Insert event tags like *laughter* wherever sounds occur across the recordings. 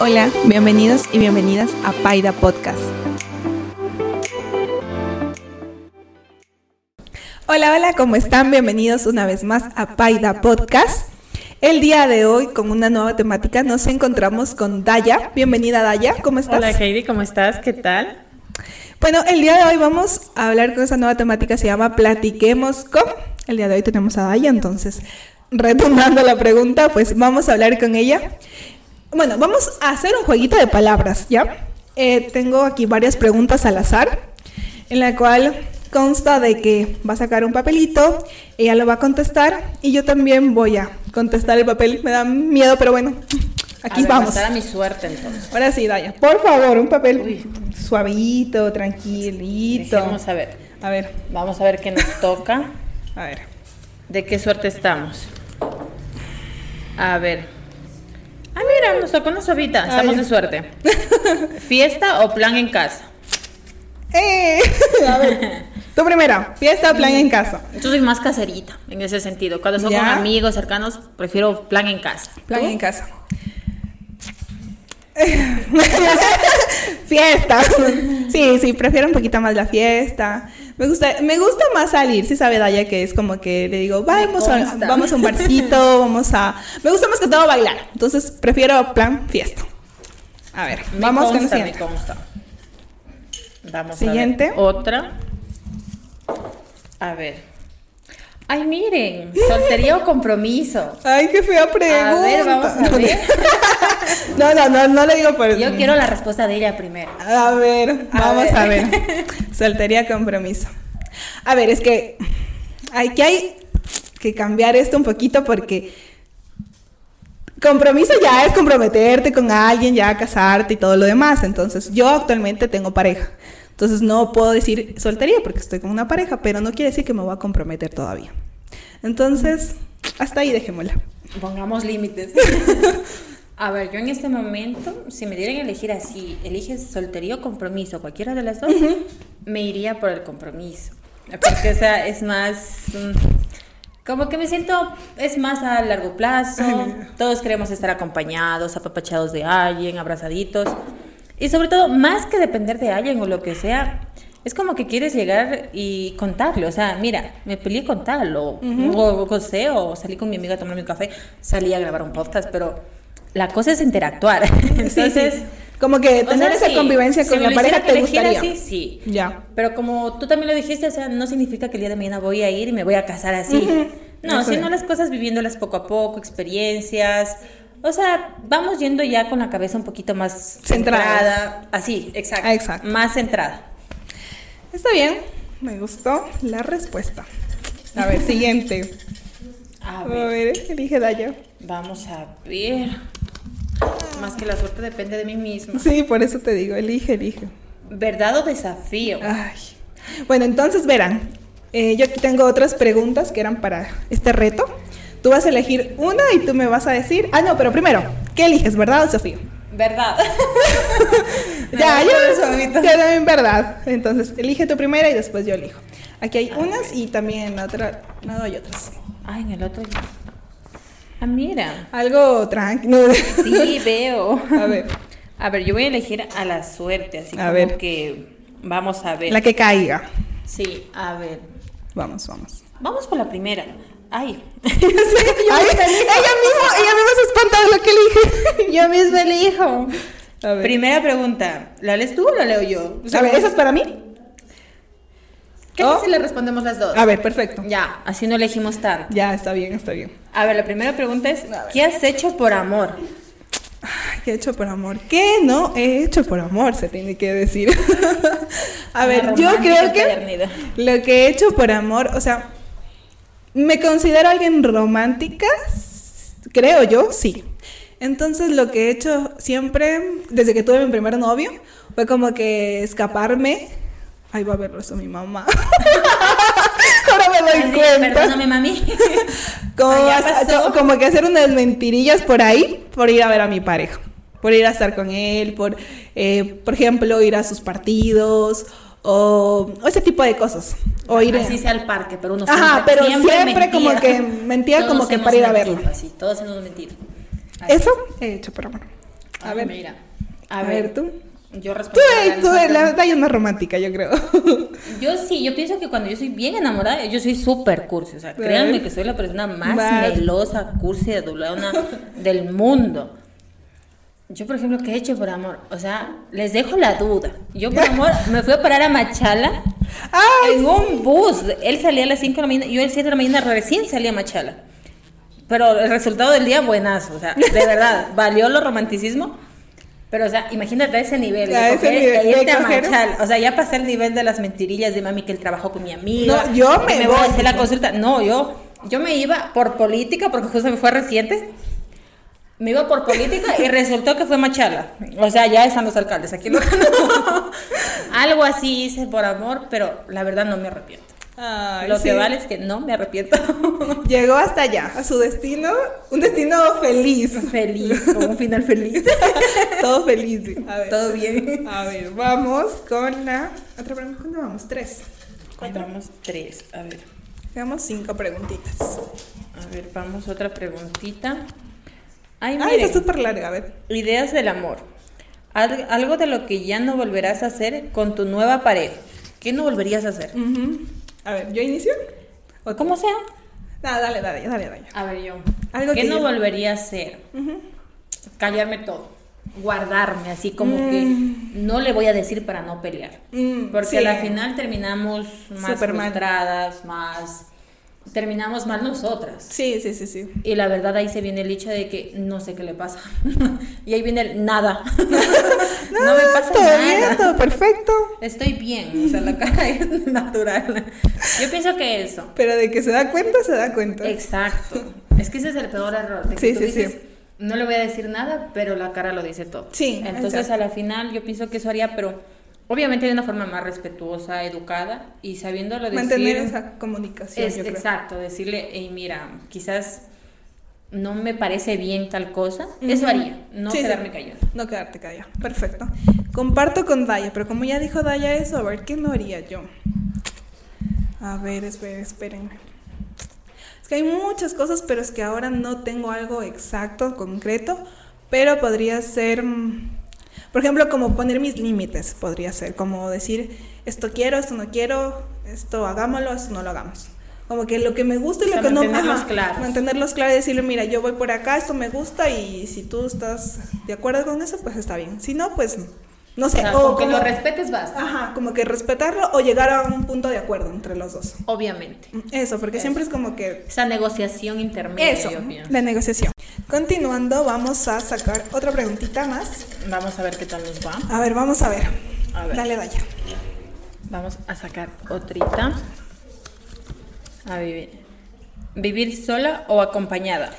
Hola, bienvenidos y bienvenidas a Paida Podcast. Hola, hola, ¿cómo están? Bienvenidos una vez más a Paida Podcast. El día de hoy, con una nueva temática, nos encontramos con Daya. Bienvenida, Daya, ¿cómo estás? Hola, Heidi, ¿cómo estás? ¿Qué tal? Bueno, el día de hoy vamos a hablar con esa nueva temática, se llama Platiquemos con. El día de hoy tenemos a Daya, entonces, retomando la pregunta, pues vamos a hablar con ella. Bueno, vamos a hacer un jueguito de palabras, ¿ya? Eh, tengo aquí varias preguntas al azar, en la cual consta de que va a sacar un papelito, ella lo va a contestar y yo también voy a contestar el papel. Me da miedo, pero bueno, aquí a ver, vamos. a mi suerte entonces. Ahora sí, Daya, por favor, un papel suavito, tranquilito. Vamos a ver. A ver, Vamos a ver qué nos toca. *laughs* a ver. ¿De qué suerte estamos? A ver. Ah, mira, nos tocó una suavita. Estamos de suerte. *laughs* ¿Fiesta o plan en casa? ¡Eh! *laughs* A ver, tu primera, fiesta o plan en casa. Yo soy más caserita en ese sentido. Cuando son ¿Ya? con amigos cercanos, prefiero plan en casa. Plan en casa. *laughs* fiesta. Sí, sí, prefiero un poquito más la fiesta. Me gusta, me gusta más salir, sí sabe Daya que es como que le digo, vamos a, vamos a un barcito, *laughs* vamos a... Me gusta más que todo bailar, entonces prefiero plan fiesta. A ver, Me vamos con consta, siguiente. Me consta. Vamos Siguiente. a ver. Otra. A ver. Ay, miren. Soltería o compromiso. Ay, qué fea pregunta. A ver, vamos a ver. *laughs* No, no, no, no le digo por Yo quiero la respuesta de ella primero. A ver, A vamos ver. a ver. *laughs* Soltería compromiso. A ver, es que aquí hay que cambiar esto un poquito porque compromiso ya es comprometerte con alguien, ya casarte y todo lo demás. Entonces, yo actualmente tengo pareja. Entonces, no puedo decir soltería porque estoy con una pareja, pero no quiere decir que me voy a comprometer todavía. Entonces, hasta ahí dejémosla. Pongamos límites. *laughs* A ver, yo en este momento, si me dieran a elegir así, eliges soltería o compromiso, cualquiera de las dos, me iría por el compromiso. Porque, o sea, es más. mm, Como que me siento, es más a largo plazo. Todos queremos estar acompañados, apapachados de alguien, abrazaditos. Y sobre todo, más que depender de alguien o lo que sea, es como que quieres llegar y contarle. O sea, mira, me peleé con tal, o, o, o sé, o salí con mi amiga a tomarme un café, salí a grabar un podcast, pero la cosa es interactuar. *laughs* Entonces, sí. Como que o tener sea, esa sí, convivencia con la pareja te gustaría. así, sí. Ya. Pero como tú también lo dijiste, o sea, no significa que el día de mañana voy a ir y me voy a casar así. No, sino las cosas viviéndolas poco a poco, experiencias. O sea, vamos yendo ya con la cabeza un poquito más Centradas. centrada. Así, exacto. Ah, exacto. Más centrada. Está bien, me gustó la respuesta. A ver, siguiente. A A ver, ver, elige Daya. vamos a ver. Más que la suerte depende de mí misma. Sí, por eso te digo, elige, elige. ¿Verdad o desafío? Ay. Bueno, entonces verán, eh, yo aquí tengo otras preguntas que eran para este reto. Tú vas a elegir una y tú me vas a decir. Ah, no, pero primero, ¿qué eliges, verdad o desafío? ¿Verdad? *laughs* Ya, yo, yo también, verdad. Entonces, elige tu primera y después yo elijo. Aquí hay unas y también en la otra lado hay otras. Ay, en el otro. Ah, mira. Algo tranquilo. Sí, veo. A ver, A ver, yo voy a elegir a la suerte, así A como ver. que vamos a ver. la que caiga. Sí, a ver. Vamos, vamos. Vamos por la primera. Ay. *laughs* Ay, ella misma, ella misma se espanta de lo que elige. *laughs* yo mismo elijo. A ver. Primera pregunta. ¿La lees tú o la leo yo? O sea, A ver, ¿esa es para mí? ¿Qué Oh. si le respondemos las dos? A ver, perfecto. Ya, así no elegimos tanto. Ya, está bien, está bien. A ver, la primera pregunta es. ¿qué has hecho por amor? Ay, ¿Qué he hecho por amor? ¿Qué no he hecho por amor? Se tiene que decir. *laughs* A ver, Una yo creo que lo que he hecho por amor, o sea, me considero alguien romántica, creo yo, sí. Entonces lo que he hecho siempre, desde que tuve mi primer novio, fue como que escaparme. Ahí va a verlo eso mi mamá. *laughs* Ahora me doy Así, cuenta. Perdóname, mami. *laughs* Como, Ah, que hacer unas mentirillas por ahí, por ir a ver a mi pareja, por ir a estar con él, por, eh, por ejemplo, ir a sus partidos o, o ese tipo de cosas. O ir Así sea al parque, pero uno Ajá, siempre, pero siempre como que *laughs* mentía Todos como que para ir a verlo. Así, todos hemos mentido. Así. Eso he hecho por amor. A Ay, ver. Mira. A, ver, tú. Yo Tú, respondo. tú, eh, la Daya es más romántica, yo creo. *laughs* Yo sí, yo pienso que cuando yo soy bien enamorada, yo soy súper cursi. O sea, créanme que soy la persona más, Más. melosa, cursi, adulona del mundo. Yo, por ejemplo, ¿qué he hecho por amor? O sea, les dejo la duda. Yo por amor *laughs* me fui a parar a Machala ¡Ay! en un bus. Él salía a las 5 de la mañana, yo a las 7 de la mañana recién salí a Machala. Pero el resultado del día, buenazo. O sea, de verdad, *laughs* valió lo romanticismo. Pero, o sea, imagínate a ese nivel. A de ese coger nivel, irte de a coger- Machala. O sea, ya pasé el nivel de las mentirillas de mami que él trabajó con mi amiga. No, yo me voy a hacer la consulta. No, yo, yo me iba por política, porque justo me fue reciente. Me iba por política y resultó que fue Machala. O sea, ya están los alcaldes aquí. lo- *laughs* *laughs* Algo así hice por amor, pero la verdad no me arrepiento. Ay, Lo sí. que vale es que no me arrepiento. *laughs* Llegó hasta allá, a su destino, un destino feliz. feliz, con un final feliz. *laughs* Todo feliz. sí. A ver. Todo bien. A ver, vamos con la otra pregunta. ¿Cuánto vamos? Tres. Ahí vamos tres. A ver, Llevamos cinco preguntitas. a ver, vamos otra preguntita. Ay, Ah, miren. esta es súper larga, a ver. Ideas del amor. Al- algo de lo que ya no volverás a hacer con tu nueva pareja. ¿Qué no volverías a hacer? Ujú. A ver, ¿yo inicio? ¿O? Como sea. Nada, dale, dale, dale, dale. A ver, yo. Algo ¿Qué que no yo- volvería a hacer? Callarme todo. Guardarme, así como que no le voy a decir para no pelear. Mm, Porque sí. a la final terminamos más mal. frustradas, más. Terminamos mal nosotras. Sí, sí, sí, sí. Y la verdad ahí se viene el hecho de que no sé qué le pasa. *laughs* y ahí viene el nada. *laughs* no me pasa todo nada. bien, todo perfecto. Estoy bien, o sea, la cara es *laughs* natural. Yo pienso que eso. Pero de que se da cuenta, se da cuenta. Exacto. Es que ese es el peor error. De que Sí, tú sí, dices, sí. no le voy a decir nada, pero la cara lo dice todo. Sí, Entonces exacto. a la final yo pienso que eso haría, pero obviamente de una forma más respetuosa, educada y sabiéndolo decir. Mantener esa comunicación. Es, yo creo. exacto, decirle, hey, mira, quizás no me parece bien tal cosa. Eso Ujú. haría, no Sí, sí. quedarme callada. No quedarte callado. Perfecto. Comparto con Daya, pero como ya dijo Daya eso, a ver, ¿qué no haría yo? A ver, esperen, espérenme. Es que hay muchas cosas, pero es que ahora no tengo algo exacto, concreto, pero podría ser, mm, por ejemplo, como poner mis límites, podría ser, como decir, esto quiero, esto no quiero, esto hagámoslo, esto no lo hagamos. Como que lo que me gusta y O sea, lo que no mantenerlos claros. mantenerlos claros y decirle, mira, yo voy por acá, esto me gusta y si tú estás de acuerdo con eso, pues está bien. Si no, pues no sé. O sea, o que como- lo respetes basta. Ajá, como que respetarlo o llegar a un punto de acuerdo entre los dos. Obviamente. Eso, porque Eso. siempre es como que Esa negociación intermedia, eso, yo pienso. la negociación. Continuando, vamos a sacar otra preguntita más. Vamos a ver qué tal nos va. A ver, vamos a ver. A ver. Dale, Daya. Vamos a sacar otrita. A vivir. ¿Vivir sola o acompañada?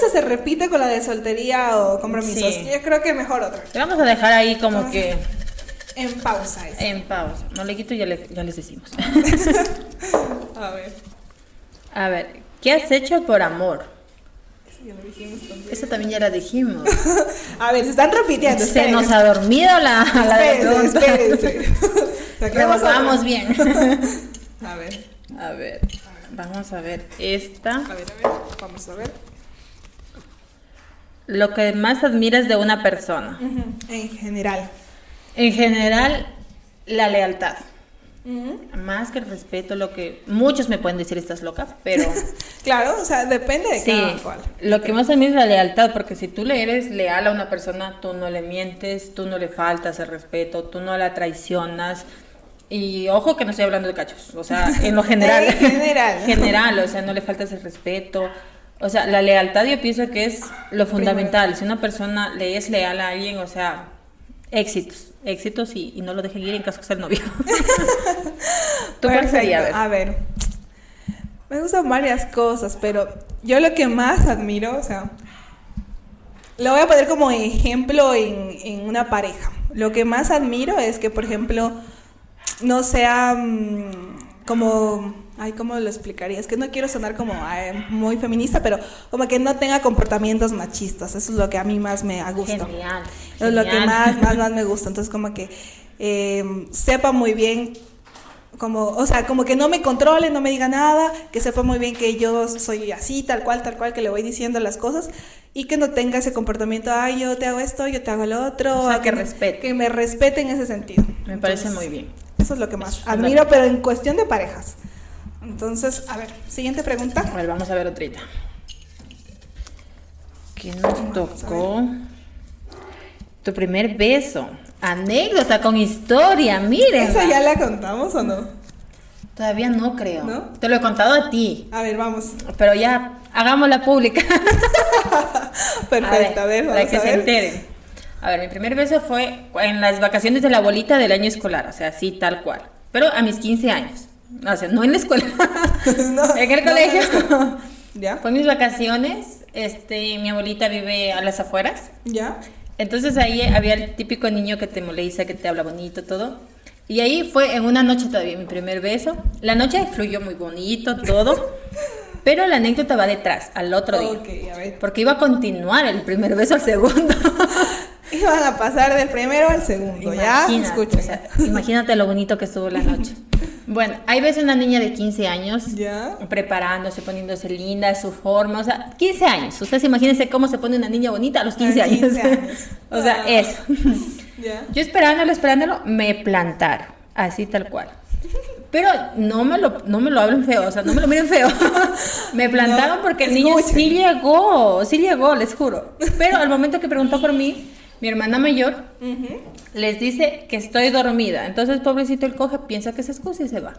Que esa se repite con la de soltería o compromisos. Sí. Yo creo que mejor otra. Le vamos a dejar ahí como Vamos que En pausa esa. en pausa. No le quito y ya, le- ya les decimos. *laughs* A ver. A ver, ¿qué has hecho por amor? Eso ya dijimos también. Eso también ya la dijimos. *laughs* A ver, se están repitiendo. Se nos ha dormido la, la Espérense, espérense. *laughs* Vamos bien. A ver, A ver, vamos a ver esta. a ver, a ver. Vamos a ver. Lo que más admiras de una persona. En general. En general, la lealtad. Más que el respeto, lo que muchos me pueden decir estás loca, pero *laughs* Claro, o sea, depende de sí, cada cual. lo que más admiro es la lealtad, porque si tú le eres leal a una persona, tú no le mientes, tú no le faltas el respeto, tú no la traicionas. Y ojo que no estoy hablando de cachos, o sea, en lo *laughs* general. En general. *laughs* general, o sea, no le faltas el respeto. O sea, la lealtad yo pienso que es lo fundamental. Si una persona le es leal a alguien, o sea, éxitos, éxitos y, y no lo dejen ir en caso que sea el novio. *laughs* ¿Tú cuál sería? A ver. A ver. Me gustan varias cosas, pero yo lo que más admiro, o sea, lo voy a poner como ejemplo en, en una pareja. Lo que más admiro es que, por ejemplo, no sea mm, como, ay, ¿cómo lo explicaría? Es que no quiero sonar como ay, muy feminista, pero como que no tenga comportamientos machistas. Eso es lo que a mí más me gusta. Genial. Es lo que genial. más, *laughs* más, más me gusta. Entonces, como que eh, sepa muy bien, como, o sea, como que no me controle, no me diga nada, que sepa muy bien que yo soy así, tal cual, tal cual, que le voy diciendo las cosas y que no tenga ese comportamiento, ay, yo te hago esto, yo te hago lo otro. O sea, que me- respete. Que me respete en ese sentido. Me parece Entonces, muy bien. Eso es lo que más Es admiro, pero en cuestión de parejas. Entonces, a ver, siguiente pregunta. A ver, vamos a ver otrita. ¿Qué nos tocó? Tu primer beso. Anécdota con historia, miren. ¿Esa ya la contamos o no? Todavía no creo. ¿No? Te lo he contado a ti, A ver, vamos. pero ya hagámosla pública. *laughs* Perfecto, a ver, para vamos que a se enteren. A ver, mi primer beso fue en las vacaciones de la abuelita del año escolar, o sea, así tal cual. Pero a mis 15 años. O sea, no en la escuela. *laughs* No, en el no, colegio. no, ¿Ya? Fue mis vacaciones. Este, mi abuelita vive a las afueras. ¿Ya? Entonces ahí había el típico niño que te molesta, que te habla bonito, todo. Y ahí fue en una noche todavía mi primer beso. La noche fluyó muy bonito, todo. *laughs* Pero la anécdota va detrás, al otro día. A ver. Porque iba a continuar el primer beso al segundo. *laughs* Iban a pasar del primero al segundo, ¿ya? Imagínate, Escuchen. o sea, imagínate lo bonito que estuvo la noche. Bueno, ahí ves una niña de 15 años ¿Ya? preparándose, poniéndose linda, su forma, o sea, 15 años. Ustedes imagínense cómo se pone una niña bonita a los 15 A años. 15 años. *laughs* o sea, Ah. eso. *laughs* ¿Ya? Yo esperándolo, esperándolo, me plantaron, así tal cual. Pero no me lo, no me lo hablen feo, o sea, no me lo miren feo. *laughs* me plantaron No, porque el niño escuchen. sí llegó, sí llegó, les juro. Pero al momento que preguntó por mí, mi hermana mayor les dice que estoy dormida. Entonces, pobrecito, él coge, piensa que se excusa y se va.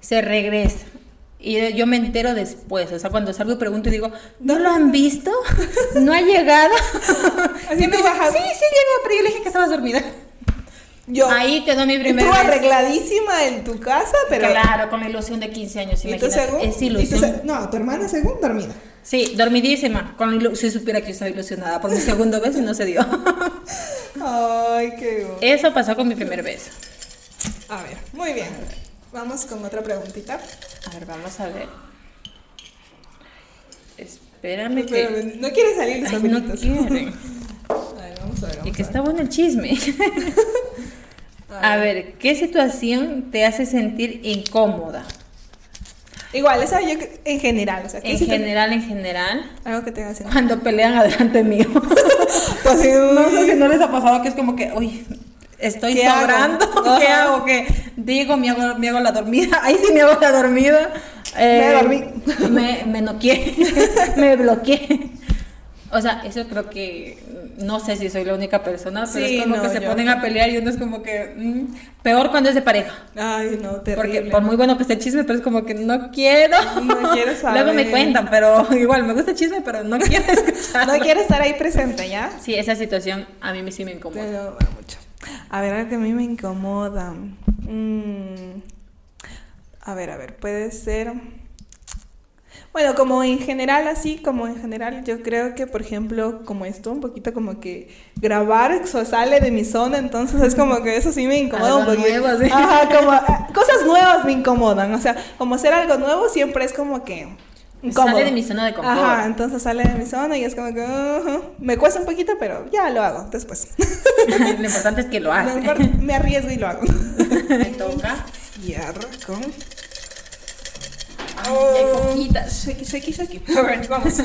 Se regresa. Y yo me entero después, o sea, cuando salgo y pregunto y digo, ¿no lo han visto? *laughs* ¿No ha llegado? *laughs* Así me dice, sí, sí llegó, pero yo le dije que estabas dormida. Yo. Ahí quedó mi primer Tú beso. arregladísima en tu casa, pero. Claro, con la ilusión de 15 años, ¿Y tú según? Es ¿Y tú ilusión. No, tu hermana según dormida. Sí, dormidísima. Con la ilu- si supiera que yo estaba ilusionada por mi segundo beso y no se dio. *laughs* Ay, qué bueno. Eso pasó con mi primer beso. A ver, muy bien. Vamos con otra preguntita. A ver, vamos a ver. Espérame que... Espérame, no quiere salir los Ay, no quieren. *laughs* A ver, vamos a ver. Y que a está bueno el chisme. *laughs* A ver, ¿qué situación te hace sentir incómoda? Igual, esa yo en general. O sea, ¿qué En si te- general, en general, Algo que te haga sentir. cuando pelean *laughs* adelante mío. *laughs* Así, No sé si no les ha pasado que es como que, uy, estoy ¿Qué sobrando. *laughs* ¿Qué hago? Que digo, me hago, me hago la dormida. Ahí sí me hago la dormida. Me dormí. Me, me noqueé. me bloqueé. O sea, eso creo que no sé si soy la única persona, pero Sí, es como no, que se yo- ponen a pelear y uno es como que mm, peor cuando es de pareja. Ay, no, terrible. Porque por muy bueno que esté el chisme, pero es como que no quiero. No quiero *laughs* Luego me saber. cuentan, pero *laughs* igual me gusta el chisme, pero no quiero *laughs* escuchar. No quiere estar ahí presente, ¿ya? Sí, esa situación a mí me- sí me incomoda. Pero bueno, mucho. A ver, algo que a mí me incomoda. Mm, A ver, a ver, puede ser. Bueno, como en general, así como en general, yo creo que, por ejemplo, como esto, un poquito como que grabar eso sale de mi zona, entonces es como que eso sí me incomoda Algo un poquito. nuevo, sí. Ajá, como ah, cosas nuevas me incomodan, o sea, como hacer algo nuevo siempre es como que incómodo. Sale de mi zona de confort. Ajá, entonces sale de mi zona y es como que me cuesta un poquito, pero ya lo hago después. *laughs* lo importante es que lo importa, me arriesgo y lo hago. *laughs* Me toca. Cierro con. Ay, y hay poquitas. A ver, vamos. *laughs*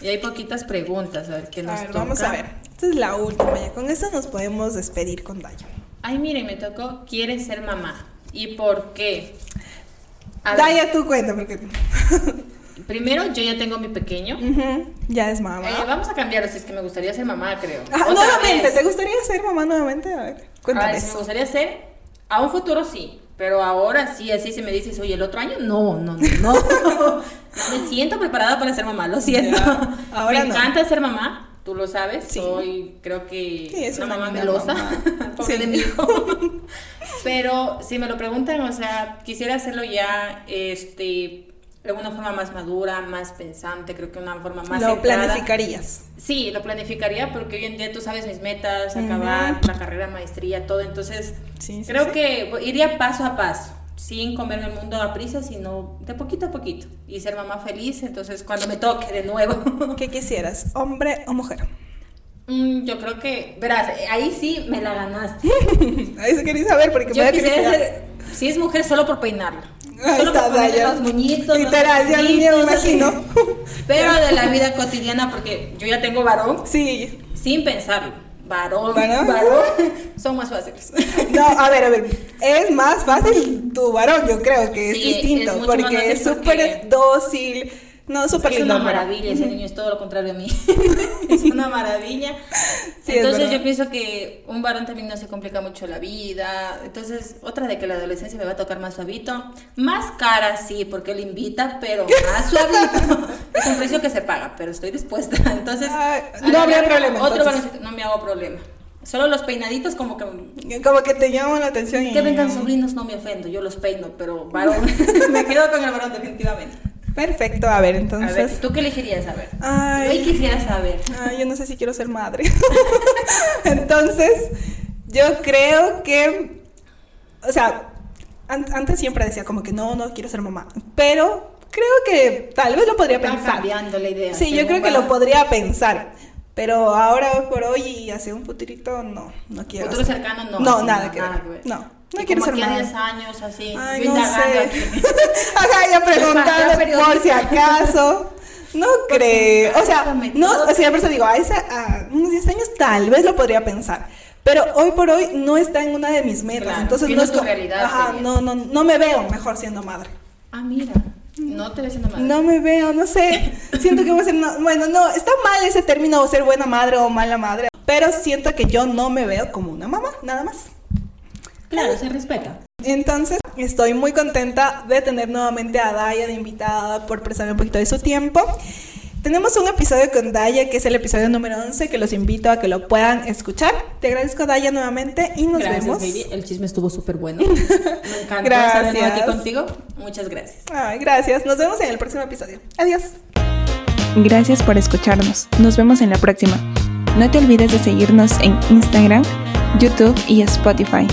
Y hay poquitas preguntas, a ver qué A nos ver, toca. vamos a ver. Esta es la última ya. Con esta nos podemos despedir con Dayo. Ay, miren, me tocó ¿Quieres ser mamá? ¿Y por qué? A ver, Daya, tú cuenta, porque. *laughs* primero, yo ya tengo mi pequeño. Ya es mamá. Eh, vamos a cambiar, si es que me gustaría ser mamá, creo. Ah, nuevamente, vez. ¿te gustaría ser mamá nuevamente? A ver, A cuéntame ver, si me gustaría ser, a un futuro sí, pero ahora sí, así se me dices, oye, el otro año, no, no, no, no. *laughs* Me siento preparada para ser mamá, lo siento. Ya, ahora me no. encanta ser mamá, tú lo sabes, Sí. soy, creo que, Sí, es una una mamá melosa, *laughs* mamá. pobre Sí. de mi hijo. *laughs* Pero si me lo preguntan, o sea, quisiera hacerlo ya, este, de una forma más madura, más pensante, creo que una forma más Lo centrada. planificarías. Sí, lo planificaría porque hoy en día tú sabes mis metas, acabar la carrera, maestría, todo. Entonces, Sí, sí, creo sí. que iría paso a paso, sin comerme el mundo a prisa, sino de poquito a poquito. Y ser mamá feliz, entonces cuando me toque de nuevo. *laughs* ¿Qué quisieras? ¿Hombre o mujer? Mm, yo creo que, verás, ahí sí me la ganaste. *laughs* Ahí se quería saber porque me Yo da quisiera ser, Si es mujer, solo por peinarla. Ahí Solo está, Daya. los moñitos. los Literal, ya me así. imagino. Pero de la vida cotidiana, porque yo ya tengo varón, Sí. sin pensarlo. Varón, ¿Varón? varón, son más fáciles. No, a ver, a ver. Es más fácil tu varón, yo creo que Sí, es distinto. es porque es súper dócil. No, súper Es una maravilla, ese niño es todo lo contrario a mí. *laughs* es una maravilla. *laughs* Sí, Entonces yo pienso que un varón también no se complica mucho la vida. Entonces, otra de que la adolescencia me va a tocar más suavito. Más cara, sí, porque él invita, pero *laughs* más suavito. es un precio que se paga, pero estoy dispuesta. Entonces, Ay, a no habría problema, Otro varón, no me hago problema. Solo los peinaditos como que... Como que te llama la atención. Que vengan sobrinos no me ofendo, yo los peino, pero varón, me quedo con el varón definitivamente. Perfecto, a ver, A entonces. ver, ¿tú qué elegirías saber? Ay. Yo quisiera saber. Ay, yo no sé si quiero ser madre. *laughs* Entonces, yo creo que, o sea, an- antes siempre decía como que no, no quiero ser mamá, pero creo que tal vez lo podría pensar. cambiando la idea. Sí, yo creo que lo podría pensar, pero ahora por hoy y hacia un futurito no, no quiero. Futuro hacer. cercano no. No, nada que ver. ver. No, no quiero ser madre. 10 años, así. Ay, no sé. *laughs* Ajá, ya *laughs* preguntando por si acaso. No creo. O sea, no, o sea, por eso digo, a, esa, a unos 10 años tal vez lo podría pensar. Pero hoy por hoy no está en una de mis metas. Claro, entonces no es tu realidad Ajá, no, no, no me veo mejor siendo madre. Ah, mira. No te ves siendo madre. No me veo, no sé. *laughs* Siento que voy a ser. una- bueno, no, está mal ese término, ser buena madre o mala madre. Pero siento que yo no me veo como una mamá, nada más. Claro, se respeta. Entonces, estoy muy contenta de tener nuevamente a Daya de invitada por prestarme un poquito de su tiempo. Tenemos un episodio con Daya, que es el episodio número 11, que los invito a que lo puedan escuchar. Te agradezco, Daya, nuevamente y nos gracias, vemos. baby. El chisme estuvo súper bueno. *laughs* Me encantó estar de nuevo aquí Gracias. contigo. Muchas gracias. Ay, gracias. Nos vemos en el próximo episodio. Adiós. Gracias por escucharnos. Nos vemos en la próxima. No te olvides de seguirnos en Instagram, YouTube y Spotify.